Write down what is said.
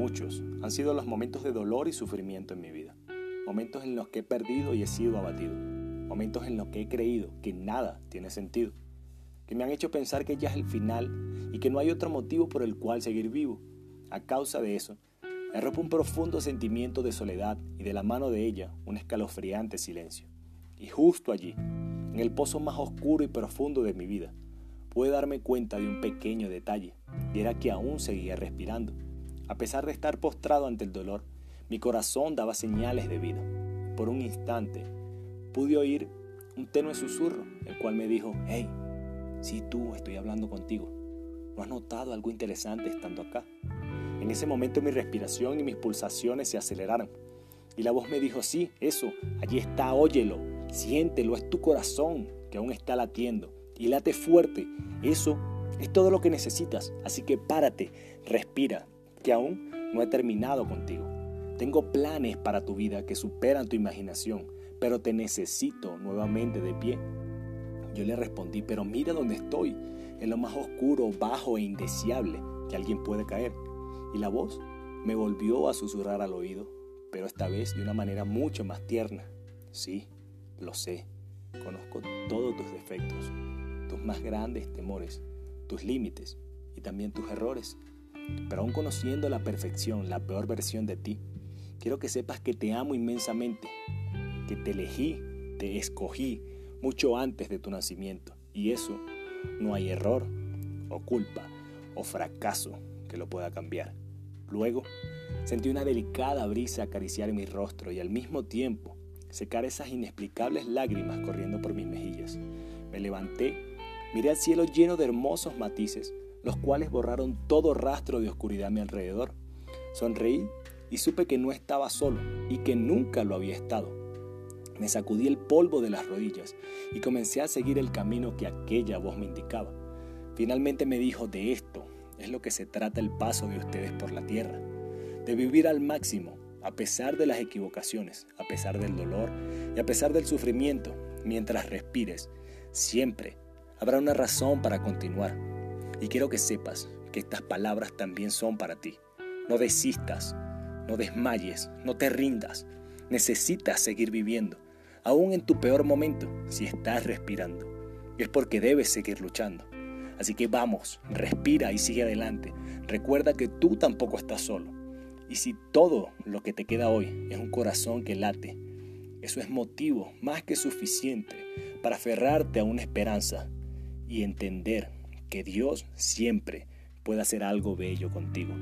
muchos han sido los momentos de dolor y sufrimiento en mi vida. Momentos en los que he perdido y he sido abatido. Momentos en los que he creído que nada tiene sentido. Que me han hecho pensar que ya es el final y que no hay otro motivo por el cual seguir vivo. A causa de eso, me un profundo sentimiento de soledad y de la mano de ella un escalofriante silencio. Y justo allí, en el pozo más oscuro y profundo de mi vida, pude darme cuenta de un pequeño detalle, y era que aún seguía respirando. A pesar de estar postrado ante el dolor, mi corazón daba señales de vida. Por un instante, pude oír un tenue susurro, el cual me dijo, hey, si tú, estoy hablando contigo. ¿No has notado algo interesante estando acá? En ese momento mi respiración y mis pulsaciones se aceleraron. Y la voz me dijo, sí, eso, allí está, óyelo, siéntelo, es tu corazón que aún está latiendo y late fuerte. Eso es todo lo que necesitas. Así que párate, respira, que aún no he terminado contigo. Tengo planes para tu vida que superan tu imaginación, pero te necesito nuevamente de pie. Yo le respondí, pero mira dónde estoy, en lo más oscuro, bajo e indeseable que alguien puede caer. Y la voz me volvió a susurrar al oído, pero esta vez de una manera mucho más tierna. Sí, lo sé, conozco todos tus defectos, tus más grandes temores, tus límites y también tus errores. Pero aún conociendo la perfección, la peor versión de ti, quiero que sepas que te amo inmensamente, que te elegí, te escogí mucho antes de tu nacimiento. Y eso no hay error o culpa o fracaso que lo pueda cambiar. Luego sentí una delicada brisa acariciar mi rostro y al mismo tiempo secar esas inexplicables lágrimas corriendo por mis mejillas. Me levanté Miré al cielo lleno de hermosos matices, los cuales borraron todo rastro de oscuridad a mi alrededor. Sonreí y supe que no estaba solo y que nunca lo había estado. Me sacudí el polvo de las rodillas y comencé a seguir el camino que aquella voz me indicaba. Finalmente me dijo, de esto es lo que se trata el paso de ustedes por la tierra, de vivir al máximo, a pesar de las equivocaciones, a pesar del dolor y a pesar del sufrimiento, mientras respires, siempre habrá una razón para continuar. Y quiero que sepas que estas palabras también son para ti. No desistas, no desmayes, no te rindas. Necesitas seguir viviendo, aún en tu peor momento, si estás respirando. Es porque debes seguir luchando. Así que vamos, respira y sigue adelante. Recuerda que tú tampoco estás solo. Y si todo lo que te queda hoy es un corazón que late, eso es motivo más que suficiente para aferrarte a una esperanza y entender que Dios siempre puede hacer algo bello contigo.